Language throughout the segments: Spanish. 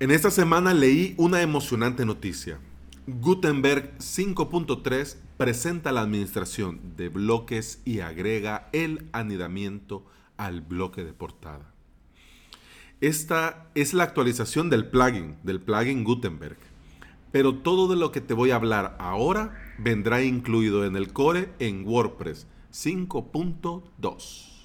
En esta semana leí una emocionante noticia. Gutenberg 5.3 presenta la administración de bloques y agrega el anidamiento al bloque de portada. Esta es la actualización del plugin, del plugin Gutenberg. Pero todo de lo que te voy a hablar ahora vendrá incluido en el core en WordPress 5.2.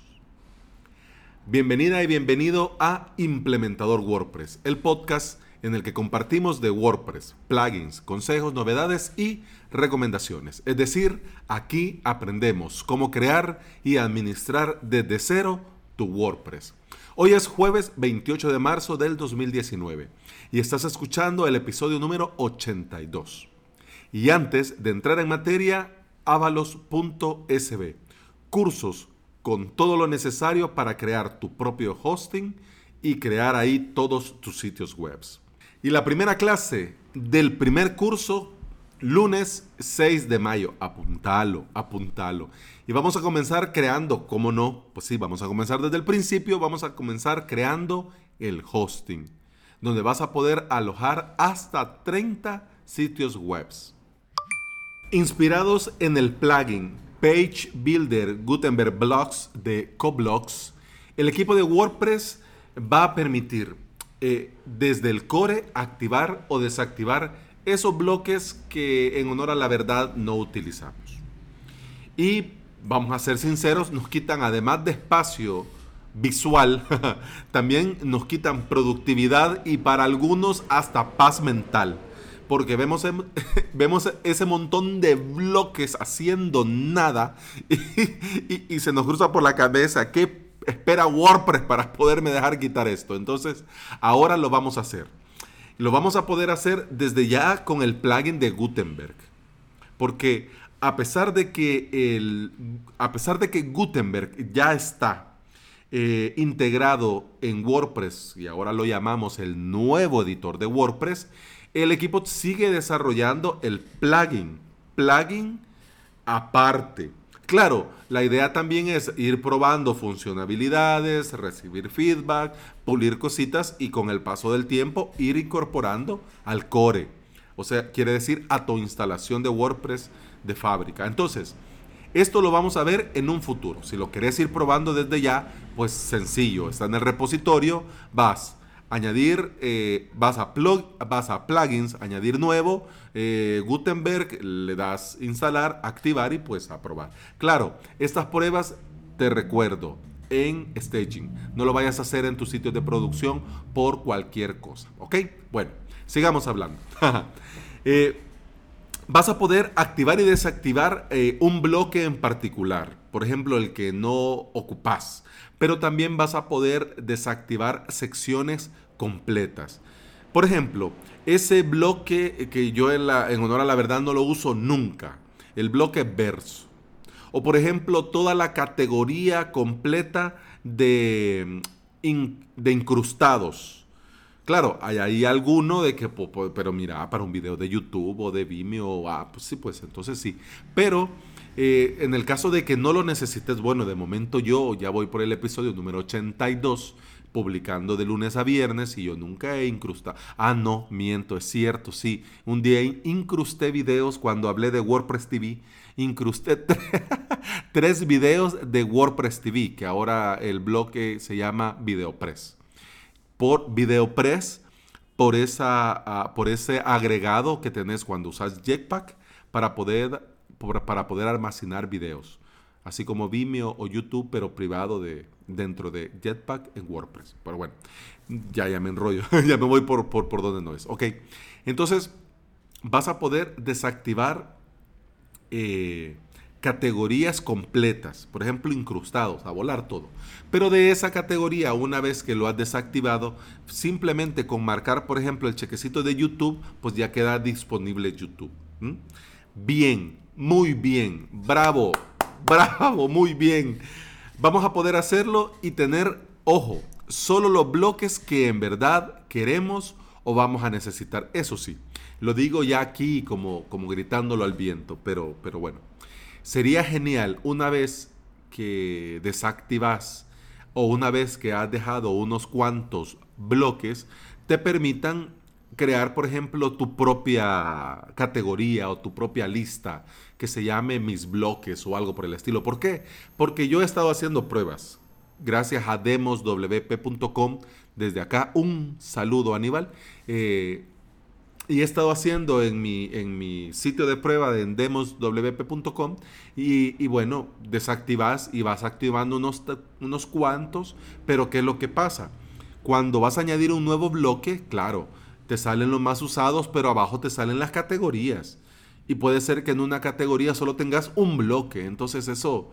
Bienvenida y bienvenido a Implementador WordPress, el podcast en el que compartimos de WordPress, plugins, consejos, novedades y recomendaciones. Es decir, aquí aprendemos cómo crear y administrar desde cero tu WordPress. Hoy es jueves 28 de marzo del 2019 y estás escuchando el episodio número 82. Y antes de entrar en materia, avalos.sb, cursos con todo lo necesario para crear tu propio hosting y crear ahí todos tus sitios web. Y la primera clase del primer curso, lunes 6 de mayo. Apuntalo, apuntalo. Y vamos a comenzar creando, ¿cómo no? Pues sí, vamos a comenzar desde el principio, vamos a comenzar creando el hosting, donde vas a poder alojar hasta 30 sitios web. Inspirados en el plugin Page Builder Gutenberg Blocks de Coblox, el equipo de WordPress va a permitir eh, desde el core activar o desactivar esos bloques que en honor a la verdad no utilizamos. Y vamos a ser sinceros, nos quitan además de espacio visual, también nos quitan productividad y para algunos hasta paz mental porque vemos, vemos ese montón de bloques haciendo nada y, se nos cruza por la cabeza qué espera WordPress para poderme dejar quitar esto. Entonces, ahora lo vamos a hacer. Lo vamos a poder hacer desde ya con el plugin de Gutenberg. Porque a pesar de que, el, a pesar de que Gutenberg ya está eh, integrado en WordPress y ahora lo llamamos el nuevo editor de WordPress, el equipo sigue desarrollando el plugin. Plugin aparte. Claro, la idea también es ir probando funcionalidades, recibir feedback, pulir cositas y con el paso del tiempo ir incorporando al core. O sea, quiere decir a tu instalación de WordPress de fábrica. Entonces, esto lo vamos a ver en un futuro. Si lo querés ir probando desde ya, pues sencillo, está en el repositorio, vas añadir, eh, vas, a plug, vas a plugins, añadir nuevo, eh, Gutenberg, le das instalar, activar y pues aprobar. Claro, estas pruebas, te recuerdo, en staging. No lo vayas a hacer en tu sitio de producción por cualquier cosa. ¿Ok? Bueno, sigamos hablando. Eh, vas a poder activar y desactivar un bloque en particular. Por ejemplo, el que no ocupas pero también vas a poder desactivar secciones completas. Por ejemplo, ese bloque que yo en, honor a la verdad no lo uso nunca, el bloque verso. O por ejemplo, toda la categoría completa de, de incrustados. Claro, hay ahí alguno de que, pero mira, para un video de YouTube o de Vimeo, ah, pues sí, pues entonces sí. Pero eh, en el caso de que no lo necesites, bueno, de momento yo ya voy por el episodio número 82, publicando de lunes a viernes y yo nunca he incrustado. Ah, no, miento, es cierto, sí. Un día incrusté videos cuando hablé de WordPress TV. Incrusté tres videos de WordPress TV, que ahora el bloque se llama VideoPress. Por VideoPress, por, esa, ah, por ese agregado que tenés cuando usas Jetpack para poder para poder almacenar videos, así como Vimeo o YouTube, pero privado de, dentro de Jetpack en WordPress. Pero bueno, ya, ya me enrollo, ya me voy por, por, por donde no es. Ok, entonces vas a poder desactivar eh, categorías completas, por ejemplo, incrustados, a volar todo. Pero de esa categoría, una vez que lo has desactivado, simplemente con marcar, por ejemplo, el chequecito de YouTube, pues ya queda disponible YouTube. Bien, muy bien, bravo, bravo, muy bien. Vamos a poder hacerlo y tener, ojo, solo los bloques que en verdad queremos o vamos a necesitar. Eso sí, lo digo ya aquí como, como gritándolo al viento, pero, pero bueno. Sería genial una vez que desactivas o una vez que has dejado unos cuantos bloques, te permitan crear, por ejemplo, tu propia categoría o tu propia lista que se llame mis bloques o algo por el estilo. ¿Por qué? Porque yo he estado haciendo pruebas. Gracias a demoswp.com. Desde acá, un saludo, Aníbal. Eh, y he estado haciendo en mi, en mi sitio de prueba de demoswp.com y, bueno, desactivas y vas activando unos, unos cuantos, pero ¿qué es lo que pasa? Cuando vas a añadir un nuevo bloque, claro, te salen los más usados, pero abajo te salen las categorías. Y puede ser que en una categoría solo tengas un bloque. Entonces eso,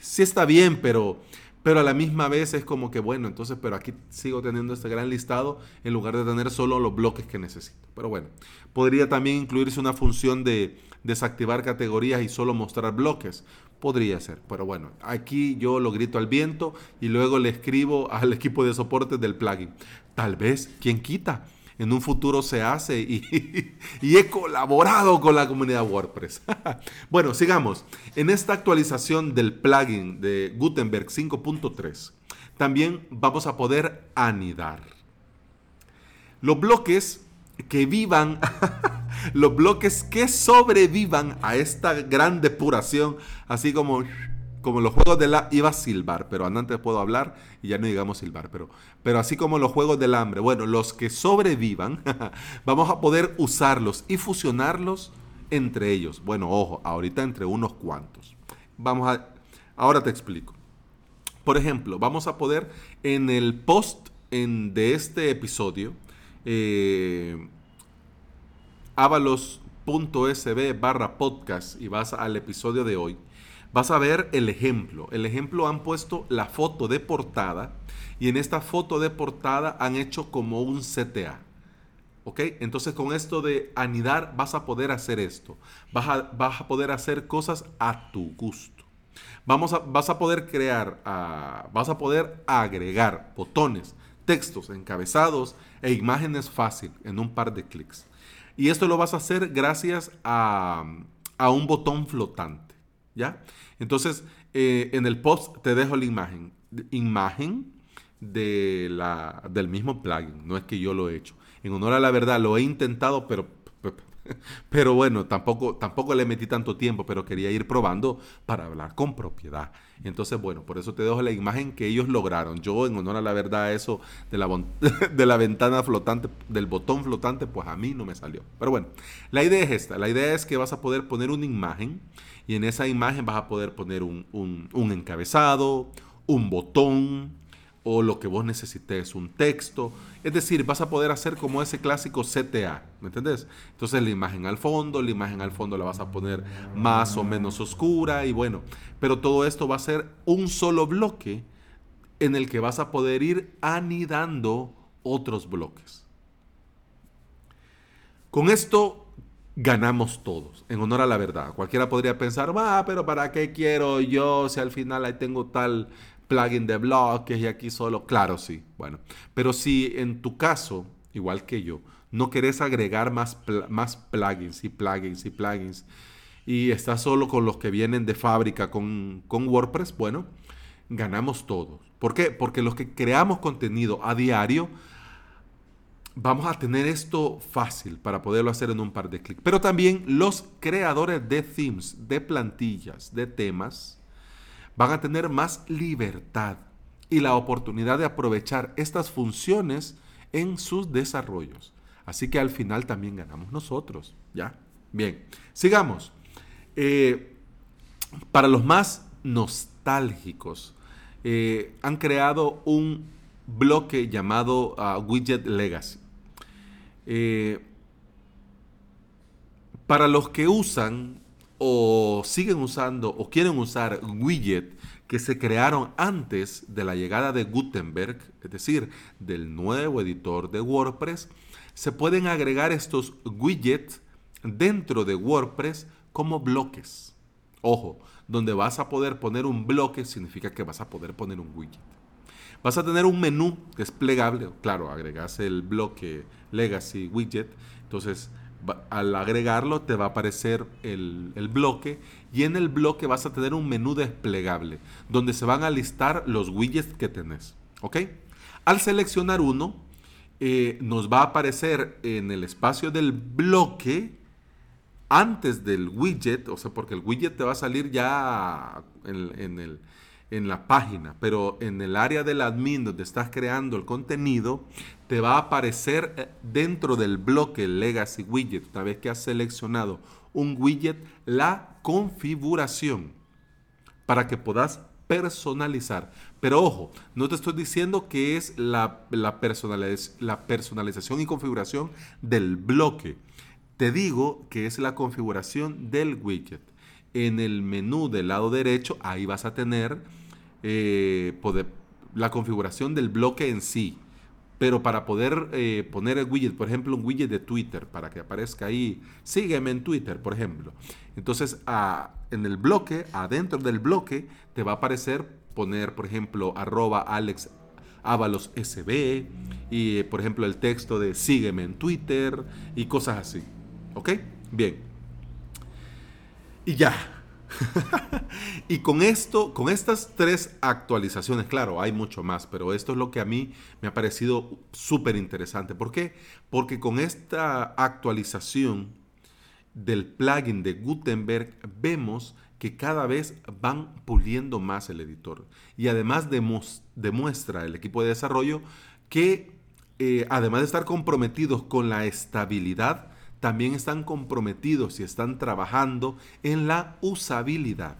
sí está bien, pero, pero a la misma vez es como que, bueno, entonces, pero aquí sigo teniendo este gran listado en lugar de tener solo los bloques que necesito. Pero bueno, podría también incluirse una función de desactivar categorías y solo mostrar bloques. Podría ser, pero bueno, aquí yo lo grito al viento y luego le escribo al equipo de soporte del plugin. Tal vez, ¿quién quita? En un futuro se hace y, he colaborado con la comunidad WordPress. bueno, sigamos. En esta actualización del plugin de Gutenberg 5.3, también vamos a poder anidar. Los bloques que vivan, los bloques que sobrevivan a esta gran depuración, así como como los juegos de la iba a silbar, pero antes puedo hablar y ya no digamos silbar, pero, pero así como los juegos del hambre, bueno, los que sobrevivan, vamos a poder usarlos y fusionarlos entre ellos. Bueno, ojo, ahorita entre unos cuantos. Vamos a, ahora te explico. Por ejemplo, vamos a poder en el post en, de este episodio, eh, avalos.sb barra podcast y vas al episodio de hoy vas a ver el ejemplo. El ejemplo han puesto la foto de portada y en esta foto de portada han hecho como un CTA. ¿Ok? Entonces con esto de anidar vas a poder hacer esto. Vas a, vas a poder hacer cosas a tu gusto. Vamos a, vas a poder crear, ah, vas a poder agregar botones, textos, encabezados e imágenes fácil en un par de clics. Y esto lo vas a hacer gracias a, a un botón flotante. ¿Ya? Entonces, eh, en el post te dejo la imagen. Imagen de la, del mismo plugin. No es que yo lo he hecho. En honor a la verdad, lo he intentado, pero pero bueno, tampoco, tampoco le metí tanto tiempo, pero quería ir probando para hablar con propiedad. Entonces, bueno, por eso te dejo la imagen que ellos lograron. Yo, en honor a la verdad, eso de la, de la ventana flotante, del botón flotante, pues a mí no me salió. Pero bueno, la idea es esta. La idea es que vas a poder poner una imagen y en esa imagen vas a poder poner un, un encabezado, un botón, o lo que vos necesites, un texto. Es decir, vas a poder hacer como ese clásico CTA, ¿me entendés? Entonces la imagen al fondo, la imagen al fondo la vas a poner más o menos oscura y bueno, pero todo esto va a ser un solo bloque en el que vas a poder ir anidando otros bloques. Con esto ganamos todos, en honor a la verdad. Cualquiera podría pensar, va, pero ¿para qué quiero yo si al final ahí tengo tal plugin de bloques y aquí solo, claro, sí, bueno. Pero si en tu caso, igual que yo, no querés agregar más, más plugins y plugins y plugins y estás solo con los que vienen de fábrica con, con WordPress, bueno, ganamos todos. ¿Por qué? Porque los que creamos contenido a diario, vamos a tener esto fácil para poderlo hacer en un par de clics. Pero también los creadores de themes, de plantillas, de temas, van a tener más libertad y la oportunidad de aprovechar estas funciones en sus desarrollos. Así que al final también ganamos nosotros, ¿ya? Bien, sigamos. Eh, para los más nostálgicos, eh, han creado un bloque llamado ah, Widget Legacy. Eh, para los que usan o siguen usando o quieren usar widget que se crearon antes de la llegada de Gutenberg, es decir, del nuevo editor de WordPress, se pueden agregar estos widgets dentro de WordPress como bloques. Ojo, donde vas a poder poner un bloque significa que vas a poder poner un widget. Vas a tener un menú desplegable, claro, agregas el bloque Legacy Widget, entonces al agregarlo te va a aparecer el, bloque y en el bloque vas a tener un menú desplegable donde se van a listar los widgets que tenés. ¿Ok? Al seleccionar uno eh, nos va a aparecer en el espacio del bloque antes del widget, o sea, porque el widget te va a salir ya en, el, en la página, pero en el área del admin donde estás creando el contenido, te va a aparecer eh, dentro del bloque Legacy Widget, una vez que has seleccionado un widget, la configuración para que puedas personalizar. Pero ojo, no te estoy diciendo que es la, la, la personalización y configuración del bloque. Te digo que es la configuración del widget. En el menú del lado derecho, ahí vas a tener eh, poder, la configuración del bloque en sí. Pero para poder eh, poner el widget, por ejemplo, un widget de Twitter, para que aparezca ahí, sígueme en Twitter, por ejemplo. Entonces, en el bloque, adentro del bloque, te va a aparecer poner, por ejemplo, arroba Alex Ábalos SB, y por ejemplo el texto de sígueme en Twitter y cosas así. ¿Ok? Bien. Y ya. y con esto, con estas tres actualizaciones, claro, hay mucho más, pero esto es lo que a mí me ha parecido súper interesante. ¿Por qué? Porque con esta actualización del plugin de Gutenberg vemos que cada vez van puliendo más el editor. Y además demuestra el equipo de desarrollo que eh, además de estar comprometidos con la estabilidad, también están comprometidos y están trabajando en la usabilidad.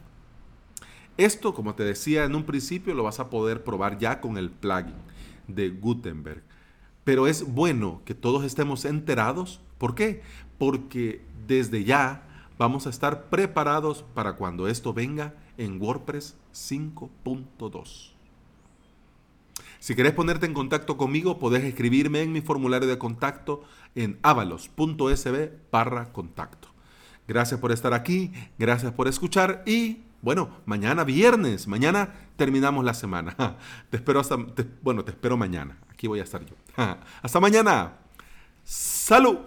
Esto, como te decía en un principio, lo vas a poder probar ya con el plugin de Gutenberg. Pero es bueno que todos estemos enterados. ¿Por qué? Porque desde ya vamos a estar preparados para cuando esto venga en WordPress 5.2. Si querés ponerte en contacto conmigo, podés escribirme en mi formulario de contacto en avalos.sb barra contacto. Gracias por estar aquí, gracias por escuchar y bueno, mañana viernes, mañana terminamos la semana. Te espero hasta, bueno, te espero mañana. Aquí voy a estar yo. Hasta mañana. Salud.